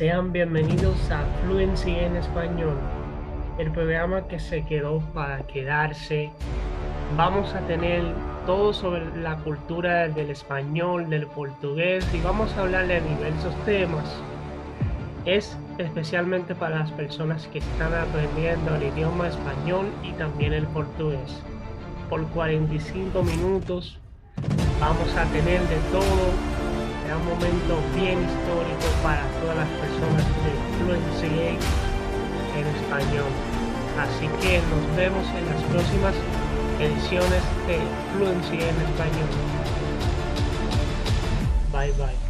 Sean bienvenidos a Fluency en Español, el programa que se quedó para quedarse. Vamos a tener todo sobre la cultura del español, del portugués y vamos a hablar de diversos temas. Es especialmente para las personas que están aprendiendo el idioma español y también el portugués. Por 45 minutos vamos a tener de todo un momento bien histórico para todas las personas En español. Así que nos vemos en las próximas ediciones de Fluency en español. Bye bye.